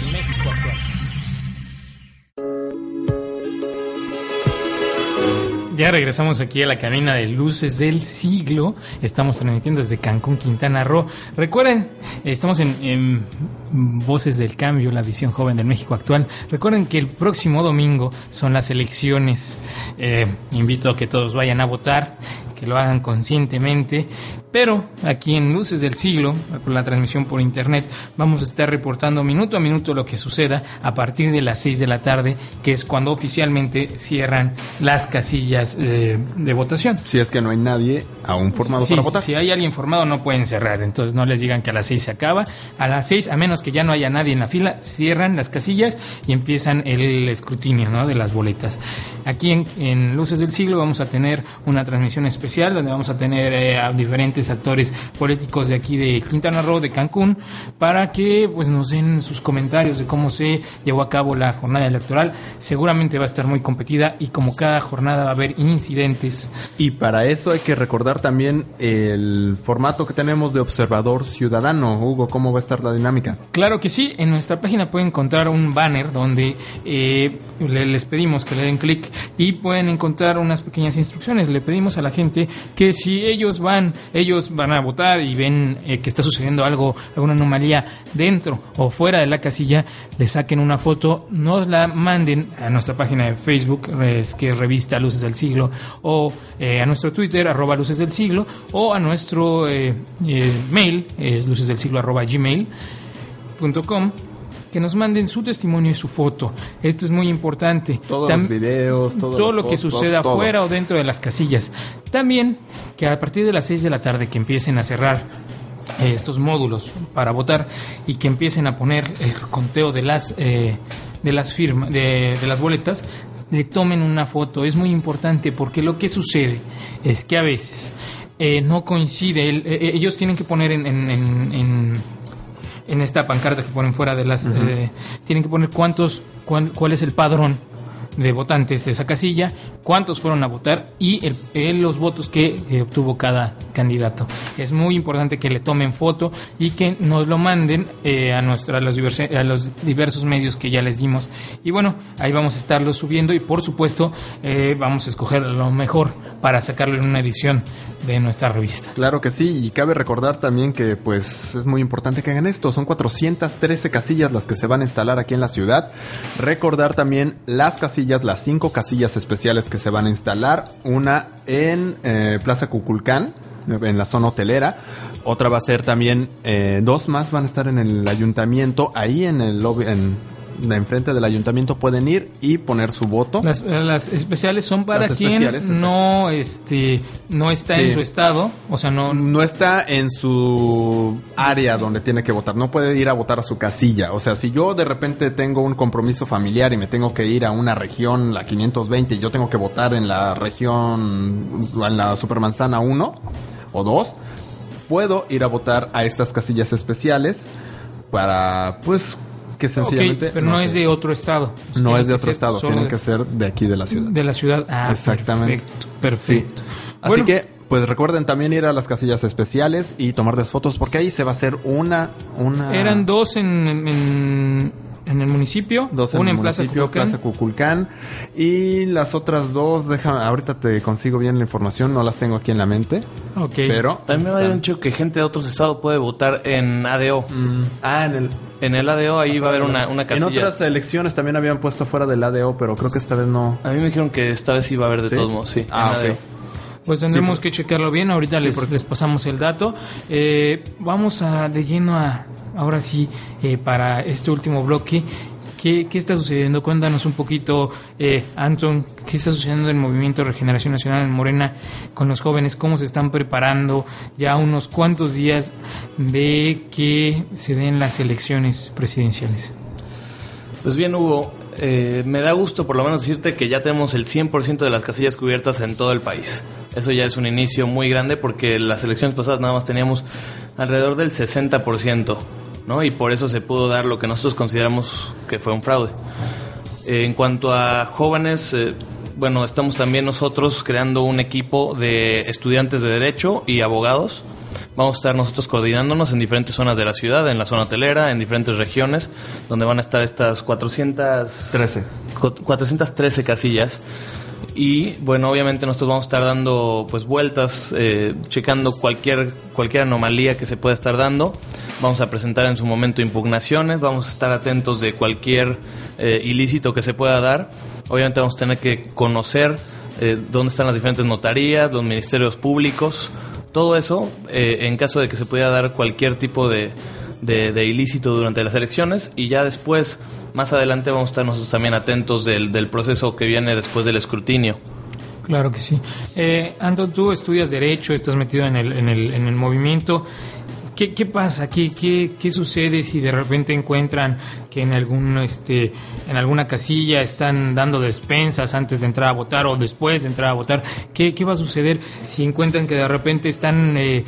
Ya regresamos aquí a la cabina de luces del siglo. Estamos transmitiendo desde Cancún, Quintana Roo. Recuerden, estamos en, Voces del Cambio, la visión joven del México actual. Recuerden que el próximo domingo son las elecciones. Eh, invito a que todos vayan a votar, que lo hagan conscientemente. Pero aquí en Luces del Siglo, con la transmisión por internet, vamos a estar reportando minuto a minuto lo que suceda a partir de las 6 de la tarde, que es cuando oficialmente cierran las casillas eh, de votación. Si es que no hay nadie aún formado Sí, para sí, votar. Si hay alguien formado no pueden cerrar, entonces no les digan que a las 6 se acaba. A las 6, a menos que ya no haya nadie en la fila, cierran las casillas y empiezan el escrutinio ¿no? de las boletas. Aquí en, en Luces del Siglo vamos a tener una transmisión especial donde vamos a tener eh, a diferentes actores políticos de aquí de Quintana Roo, de Cancún, para que pues nos den sus comentarios de cómo se llevó a cabo la jornada electoral. Seguramente va a estar muy competida y como cada jornada va a haber incidentes Y para eso hay que recordar también el formato que tenemos de observador ciudadano. Hugo, ¿cómo va a estar la dinámica? Claro que sí, en nuestra página pueden encontrar un banner donde eh, le- les pedimos que le den clic y pueden encontrar unas pequeñas instrucciones. Le pedimos a la gente que si ellos van, ellos van a votar y ven eh, que está sucediendo algo, alguna anomalía dentro o fuera de la casilla, le saquen una foto, nos la manden a nuestra página de Facebook, que es revista Luces del Siglo, o eh, a nuestro Twitter, arroba Luces del Siglo, o a nuestro eh, eh, mail, es luces del siglo arroba gmail com que nos manden su testimonio y su foto. Esto es muy importante. Todos Tam- los videos, todas todo lo que suceda todo. afuera o dentro de las casillas. También que a partir de las 6 de la tarde que empiecen a cerrar eh, estos módulos para votar y que empiecen a poner el conteo de las eh, de las firmas de, de las boletas le tomen una foto es muy importante porque lo que sucede es que a veces eh, no coincide el- eh, ellos tienen que poner en, en- en- en- en esta pancarta que ponen fuera de las eh, tienen que poner cuántos cuál, cuál es el padrón de votantes de esa casilla, cuántos fueron a votar y los votos que eh, obtuvo cada candidato. Es muy importante que le tomen foto y que nos lo manden eh, a, nuestra, a, los diverse- a los diversos medios que ya les dimos. Y bueno, ahí vamos a estarlo subiendo y por supuesto eh, vamos a escoger lo mejor para sacarlo en una edición de nuestra revista. Claro que sí, y cabe recordar también que pues es muy importante que hagan esto. Son 413 casillas las que se van a instalar aquí en la ciudad. Recordar también las casillas, las cinco casillas especiales que se van a instalar. Una en eh, Plaza Cuculcán, en la zona hotelera. Otra va a ser también, eh, dos más van a estar en el ayuntamiento, ahí en el lobby, en enfrente del ayuntamiento pueden ir y poner su voto. Las, las especiales son para Las quien no este no está Sí. en su estado, o sea, no no está en su área donde tiene que votar, no puede ir a votar a su casilla. O sea, si yo de repente tengo un compromiso familiar y me tengo que ir a una región, la 520, y yo tengo que votar en la región, en la Supermanzana 1 o 2, puedo ir a votar a estas casillas especiales para, pues, que sencillamente... pero no, es de otro estado. No es de otro estado, tienen de- que ser de aquí de la ciudad. de la ciudad. Ah, Exactamente. Perfecto. perfecto. Así Bueno, que, pues recuerden también ir a las casillas especiales y tomarles fotos porque ahí se va a hacer una, una. eran dos en, en, en el municipio, dos en una el en Plaza municipio, Cuculcán. Plaza Cuculcán y las otras dos, déjame, ahorita te consigo bien la información, no las tengo aquí en la mente, Ok. pero También me están. habían dicho que gente de otros estados puede votar en ADO. ah, en el En el ADO ahí va a haber una, una en casilla. otras elecciones también habían puesto fuera del ADO, pero creo que esta vez no. A mí me dijeron que esta vez sí va a haber de ¿Sí? todos modos, sí. Ah, en ADO. Pues tendremos Sí, que checarlo bien. Ahorita les, les pasamos el dato. Eh, vamos a de lleno a ahora sí eh, para este último bloque. ¿Qué, qué está sucediendo? Cuéntanos un poquito, eh, Anton, qué está sucediendo en el Movimiento Regeneración Nacional en Morena con los jóvenes, cómo se están preparando ya unos cuantos días de que se den las elecciones presidenciales. Pues bien, Hugo, eh, me da gusto por lo menos decirte que ya tenemos el 100% de las casillas cubiertas en todo el país. Eso ya es un inicio muy grande porque las elecciones pasadas nada más teníamos alrededor del 60%. ¿no? Y por eso se pudo dar lo que nosotros consideramos que fue un fraude. Eh, en cuanto a jóvenes, eh, bueno, estamos también nosotros creando un equipo de estudiantes de Derecho y abogados. Vamos a estar nosotros coordinándonos en diferentes zonas de la ciudad, en la zona hotelera, en diferentes regiones, donde van a estar estas 413 413 casillas. Y bueno, obviamente nosotros vamos a estar dando pues vueltas, eh, checando cualquier, cualquier anomalía que se pueda estar dando. Vamos a presentar en su momento impugnaciones, vamos a estar atentos de cualquier eh, ilícito que se pueda dar. Obviamente vamos a tener que conocer eh, dónde están las diferentes notarías, los ministerios públicos, todo eso eh, en caso de que se pudiera dar cualquier tipo de, de- de ilícito durante las elecciones y ya después, más adelante vamos a estar nosotros también atentos del, del proceso que viene después del escrutinio. Claro que sí. Eh, Anton, tú estudias Derecho, estás metido en el, en el, en el movimiento. ¿Qué, qué pasa? ¿Qué, qué, ¿Qué sucede si de repente encuentran que en algún este en alguna casilla están dando despensas antes de entrar a votar o después de entrar a votar? ¿Qué, qué va a suceder si encuentran que de repente están eh,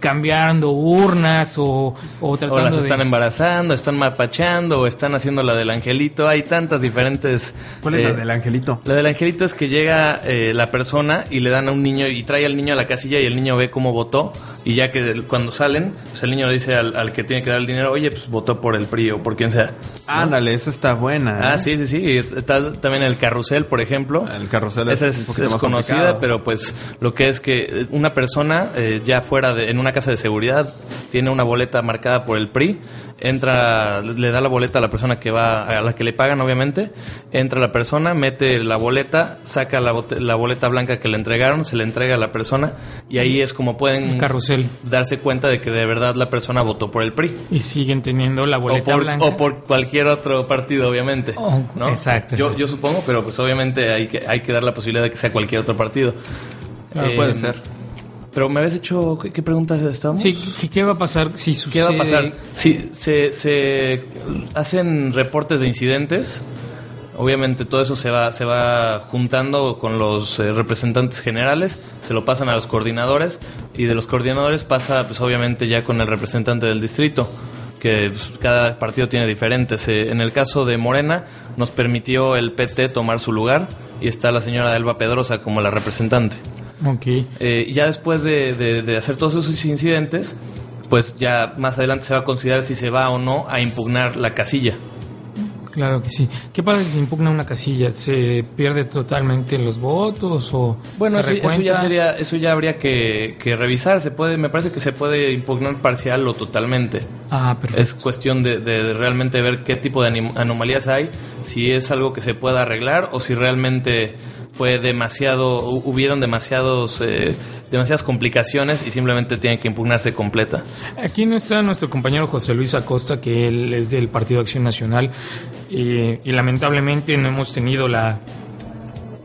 cambiando urnas o, o tratando O las de... están embarazando, están mapachando o están haciendo la del angelito. Hay tantas diferentes... ¿Cuál es la eh, del angelito? La del angelito es que llega eh, la persona y le dan a un niño y trae al niño a la casilla y el niño ve cómo votó y ya que cuando salen, pues el niño le dice al, al que tiene que dar el dinero, oye, pues votó por el PRI o por quien sea. Ándale, esa está buena. Ah, ¿eh? sí, sí, sí. Está también el carrusel, por ejemplo. El carrusel es un es, poquito es más conocida, complicado. pero pues lo que es que eh, una persona eh, ya fuera de, en una casa de seguridad tiene una boleta marcada por el PRI, entra, le da la boleta a la persona que va, a la que le pagan, obviamente, entra la persona, mete la boleta, saca la, bote- la boleta blanca que le entregaron, se le entrega a la persona y ahí es como pueden carrusel. darse cuenta de que de verdad la persona votó por el PRI. Y siguen teniendo la O boleta por, blanca. o por cualquier otro partido, obviamente. Oh, ¿no? exacto, Yo, yo supongo, pero pues obviamente hay que, hay que dar la posibilidad de que sea cualquier otro partido. Ah, Eh, puede ser. Pero me habías hecho, ¿qué, qué preguntas estábamos? Sí, ¿qué- ¿qué va a pasar si sucede? ¿Qué va a pasar? Si se, se hacen reportes de incidentes, obviamente todo eso se va, se va juntando con los eh, representantes generales, se lo pasan a los coordinadores y de los coordinadores pasa pues obviamente ya con el representante del distrito que pues, cada partido tiene diferentes. Eh, en el caso de Morena nos permitió el PT tomar su lugar y está la señora Elba Pedrosa como la representante. Ok. Eh, ya después de, de- de hacer todos esos incidentes, pues ya más adelante se va a considerar si se va o no a impugnar la casilla. Claro que sí. ¿Qué pasa si se impugna una casilla? ¿Se pierde totalmente los votos o Bueno, se eso, ya sería, eso ya habría que, que revisar. Se puede, me parece que se puede impugnar parcial o totalmente. Ah, perfecto. Es cuestión de, de realmente ver qué tipo de anomalías hay, si es algo que se pueda arreglar o si realmente fue demasiado, hu- hubieron demasiados, eh, demasiadas complicaciones y simplemente tiene que impugnarse completa. Aquí no está nuestro compañero José Luis Acosta, que él es del Partido Acción Nacional, y lamentablemente no hemos tenido la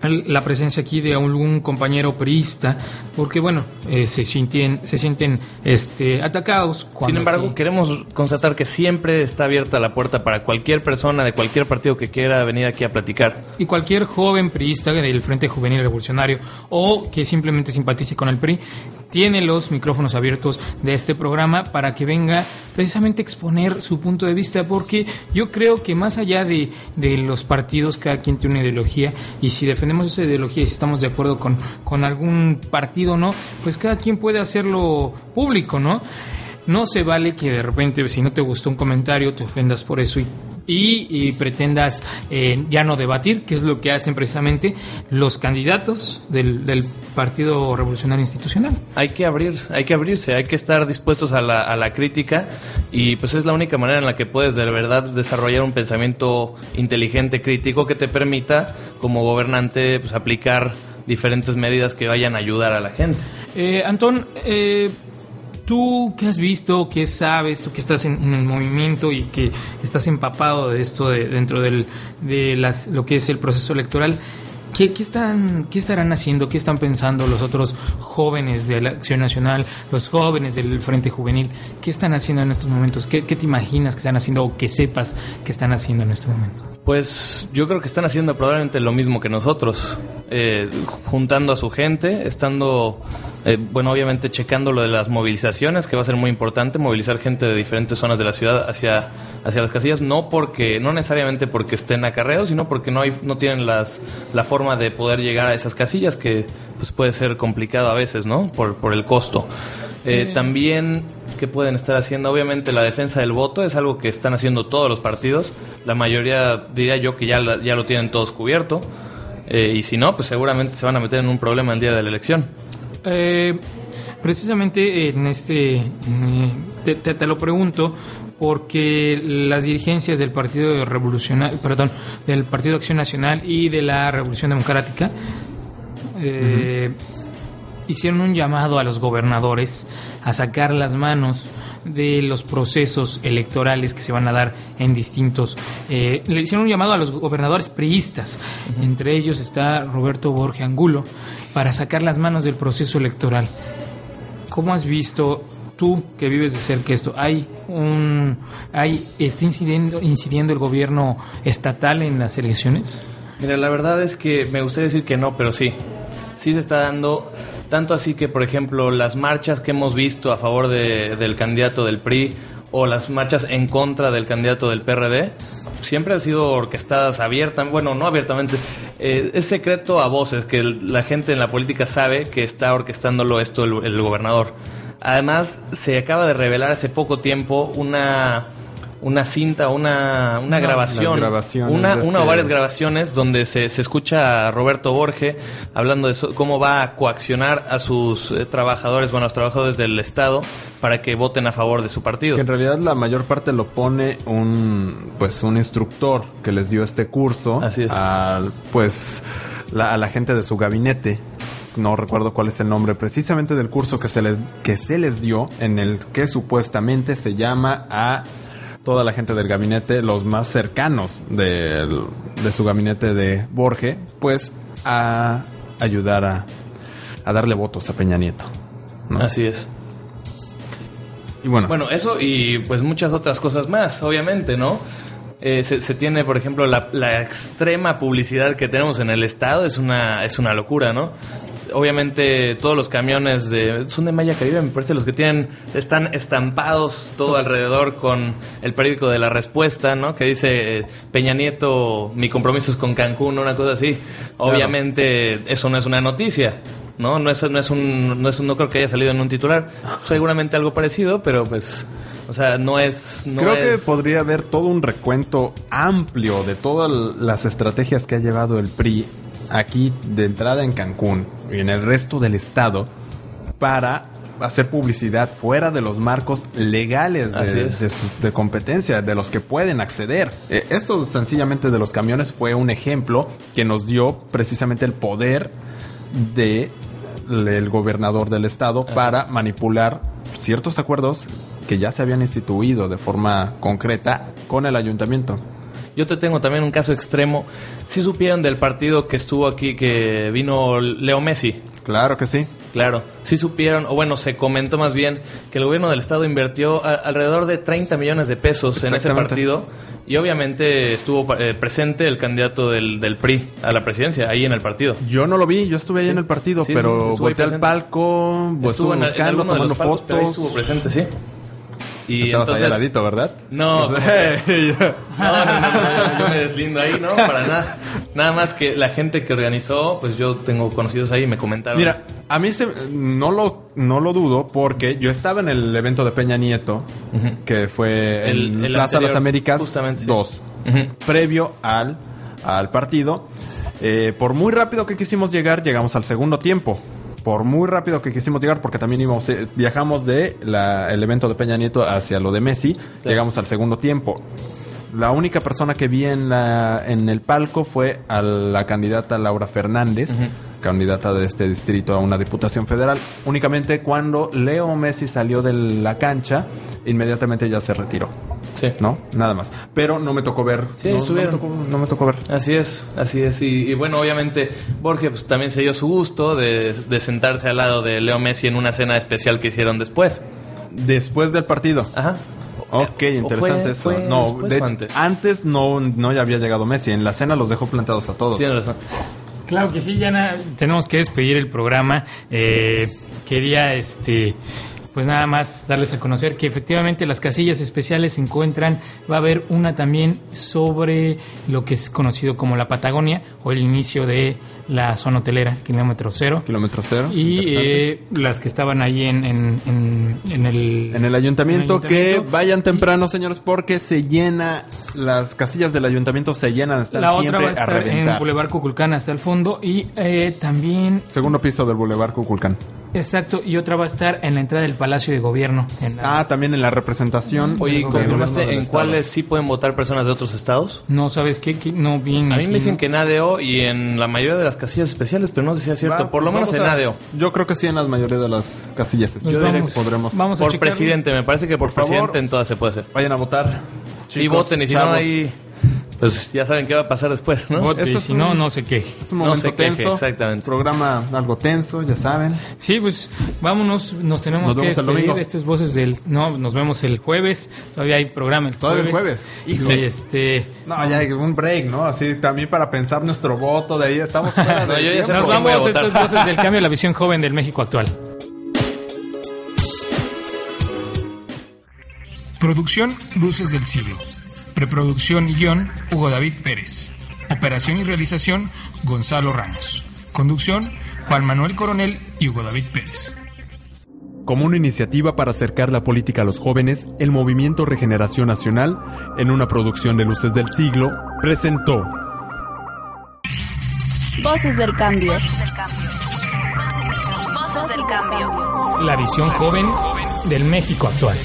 la presencia aquí de algún compañero priista, porque bueno, eh, se sienten, se sienten este, atacados. cuando Sin embargo, queremos constatar que siempre está abierta la puerta para cualquier persona de cualquier partido que quiera venir aquí a platicar. y cualquier joven priista del Frente Juvenil Revolucionario o que simplemente simpatice con el PRI tiene los micrófonos abiertos de este programa para que venga precisamente a exponer su punto de vista porque yo creo que más allá de, de los partidos cada quien tiene una ideología y si defendemos esa ideología y si estamos de acuerdo con, con algún partido o no pues cada quien puede hacerlo público ¿no? No se vale que de repente, si no te gustó un comentario, te ofendas por eso y, y, pretendas eh, ya no debatir, que es lo que hacen precisamente los candidatos del, del Partido Revolucionario Institucional. Hay que abrirse, hay que abrirse, hay que estar dispuestos a la, a la crítica y pues es la única manera en la que puedes de verdad desarrollar un pensamiento inteligente, crítico, que te permita como gobernante pues, aplicar diferentes medidas que vayan a ayudar a la gente. Eh, Antón, eh, tú qué has visto, qué sabes, tú que estás en, en el movimiento y que estás empapado de esto de- dentro del, de las, lo que es el proceso electoral, ¿qué, qué están, ¿qué estarán haciendo, qué están pensando los otros jóvenes de la Acción Nacional, los jóvenes del Frente Juvenil? ¿Qué están haciendo en estos momentos? ¿Qué, qué te imaginas que están haciendo o que sepas que están haciendo en este momento? Pues yo creo que están haciendo probablemente lo mismo que nosotros, eh, juntando a su gente, estando Eh, bueno, obviamente checando lo de las movilizaciones, que va a ser muy importante, movilizar gente de diferentes zonas de la ciudad hacia, hacia las casillas, no porque, no necesariamente porque estén acarreados, sino porque no hay, no tienen las, la forma de poder llegar a esas casillas, que pues puede ser complicado a veces, ¿no? Por, por el costo. Eh, También, ¿qué pueden estar haciendo? Obviamente la defensa del voto es algo que están haciendo todos los partidos. La mayoría diría yo que ya, la- ya lo tienen todos cubierto. Eh, y si no, pues seguramente se van a meter en un problema el día de la elección. Eh, precisamente en este, eh, te, te- te lo pregunto porque las dirigencias del Partido Revolucionario, perdón, del Partido Acción Nacional y de la Revolución Democrática eh, hicieron un llamado a los gobernadores a sacar las manos de los procesos electorales que se van a dar en distintos... eh, le hicieron un llamado a los gobernadores priistas, entre ellos está Roberto Borge Angulo, para sacar las manos del proceso electoral. ¿Cómo has visto tú que vives de cerca esto? ¿Hay un... Hay, ¿Está incidiendo, incidiendo el gobierno estatal en las elecciones? Mira, la verdad es que me gustaría decir que no, pero sí. Sí se está dando, tanto así que, por ejemplo, las marchas que hemos visto a favor de- del candidato del PRI o las marchas en contra del candidato del PRD, siempre han sido orquestadas abiertas, bueno, no abiertamente, eh, es secreto a voces que la gente en la política sabe que está orquestándolo esto el gobernador. Además, se acaba de revelar hace poco tiempo una una cinta, una, una grabación, una, una o este- varias grabaciones donde se, se escucha a Roberto Borge hablando de so- cómo va a coaccionar a sus eh, trabajadores, bueno, a los trabajadores del Estado para que voten a favor de su partido. Que en realidad la mayor parte lo pone un pues un instructor que les dio este curso Así es. al pues la- a la gente de su gabinete. No recuerdo cuál es el nombre precisamente del curso que se les que se les dio en el que supuestamente se llama a toda la gente del gabinete, los más cercanos del- de su gabinete de Borge, pues a ayudar a, a darle votos a Peña Nieto. ¿no? Así es. Y bueno, Bueno, eso y pues muchas otras cosas más, obviamente, ¿no? Eh, se, se tiene, por ejemplo, la, la extrema publicidad que tenemos en el estado es una, es una locura, ¿no? Obviamente todos los camiones de son de Maya Caribe, me parece los que tienen están estampados todo alrededor con el periódico de la respuesta, ¿no? Que dice eh, Peña Nieto, mi compromiso es con Cancún, una cosa así. Obviamente eso no es una noticia. No, no es, no es un, no es un- no creo que haya salido en un titular. Seguramente algo parecido, pero pues, o sea, no es, no Creo es- que podría haber todo un recuento amplio de todas las estrategias que ha llevado el PRI aquí de entrada en Cancún y en el resto del estado para hacer publicidad fuera de los marcos legales de, es. de su- de competencia, de los que pueden acceder. Eh, esto sencillamente de los camiones fue un ejemplo que nos dio precisamente el poder de el gobernador del estado para manipular ciertos acuerdos que ya se habían instituido de forma concreta con el ayuntamiento. Yo te tengo también un caso extremo. Si supieron del partido que estuvo aquí, que vino Leo Messi. Claro que sí. Claro, sí supieron, o bueno, se comentó más bien que el gobierno del estado invirtió a- alrededor de 30 millones de pesos en ese partido y obviamente estuvo eh, presente el candidato del, del PRI a la presidencia, ahí en el partido. Yo no lo vi, yo estuve ahí Sí. en el partido, Sí, sí, pero estuvo ahí volteé al palco, pues, estuve en- en buscando, alguno de tomando los palcos, pero ahí fotos. estuvo presente, sí. Y Estabas ahí entonces- al ladito, ¿verdad? No, Pues, No, no, no, no, yo me deslindo ahí, ¿no? Para nada. Nada más que la gente que organizó, pues yo tengo conocidos ahí y me comentaron. Mira, a mí se- no, lo, no lo dudo porque yo estaba en el evento de Peña Nieto, que fue El- en el Plaza anterior, Las Américas justamente, sí. 2, Ujú. previo al, al partido. Eh, por muy rápido que quisimos llegar, llegamos al segundo tiempo. Por muy rápido que quisimos llegar, porque también íbamos, eh, viajamos de la- el evento de Peña Nieto hacia lo de Messi, llegamos al segundo tiempo. La única persona que vi en, la, en el palco fue a la candidata Laura Fernández, candidata de este distrito a una diputación federal. Únicamente cuando Leo Messi salió de la cancha, inmediatamente ya se retiró. Sí. ¿No? Nada más. Pero no me tocó ver. Sí, no, no me estuvieron. tocó, no me tocó ver. Así es, así es. Y, y bueno, obviamente Borges pues, también se dio su gusto de, de sentarse al lado de Leo Messi en una cena especial que hicieron después. Después del partido. Ajá. Ok, Eh, ¿o interesante fue- eso. fue no, después de hecho, antes? antes no, no ya había llegado Messi. En la cena los dejó plantados a todos. Tienes razón. Claro que sí, ya tenemos que despedir el programa. Eh, quería este pues nada más darles a conocer que efectivamente las casillas especiales se encuentran, va a haber una también sobre lo que es conocido como la Patagonia o el inicio de la zona hotelera, kilómetro cero. Kilómetro cero. Y eh, las que estaban ahí en, en, en, en el, En el ayuntamiento, en que vayan temprano, señores, porque se llena, las casillas del ayuntamiento se llenan hasta La otra siempre va a a estar en reventar. Boulevard Cuculcán hasta el fondo y eh, también, Segundo piso del Boulevard Cuculcán. Exacto, y otra va a estar en la entrada del Palacio de Gobierno. en la- Ah, también en la representación. Oye, ¿y confirmaste en cuáles sí pueden votar personas de otros estados? No, ¿sabes qué? Que No bien. A mí me dicen ¿no? que en ADO y en la mayoría de las casillas especiales, pero no sé si es cierto. Va, Por lo pues menos en a- ADO. Yo creo que sí en la mayoría de las casillas Pues especiales vamos, podremos. vamos a Por checarlo. presidente, me parece que por, Por favor. presidente en todas se puede hacer. Vayan a votar. Sí, Chicos, voten y si no chavos. Pues ya saben qué va a pasar después, ¿no? Vote, Esto es si un- no, no sé qué. Es un No momento se queje, tenso. exactamente. Programa algo tenso, ya saben. Sí, pues vámonos, nos tenemos Nos que despedir. domingo. Esto es Voces del... No, nos vemos el jueves. Todavía hay programa el Todavía el jueves. jueves. Y Híjole. este... No, ya hay un break, ¿no? Así también para pensar nuestro voto de ahí. Estamos fuera No, de yo ya sé tiempo. Nos a vamos, esto votar. es Voces del Cambio, la visión joven del México actual. Producción Luces del Siglo. Preproducción y guion Hugo David Pérez. Operación y realización Gonzalo Ramos. Conducción Juan Manuel Coronel y Hugo David Pérez. Como una iniciativa para acercar la política a los jóvenes, el Movimiento Regeneración Nacional, en una producción de Luces del Siglo, presentó Voces del cambio. Voces del cambio. La visión joven del México actual.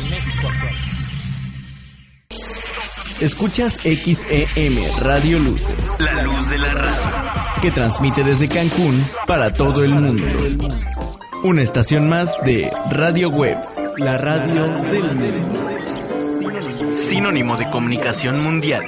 Escuchas XEM Radio Luces. La luz de la radio. Que transmite desde Cancún para todo el mundo. Una estación más de Radio Web. La radio del mundo. Sinónimo de comunicación mundial.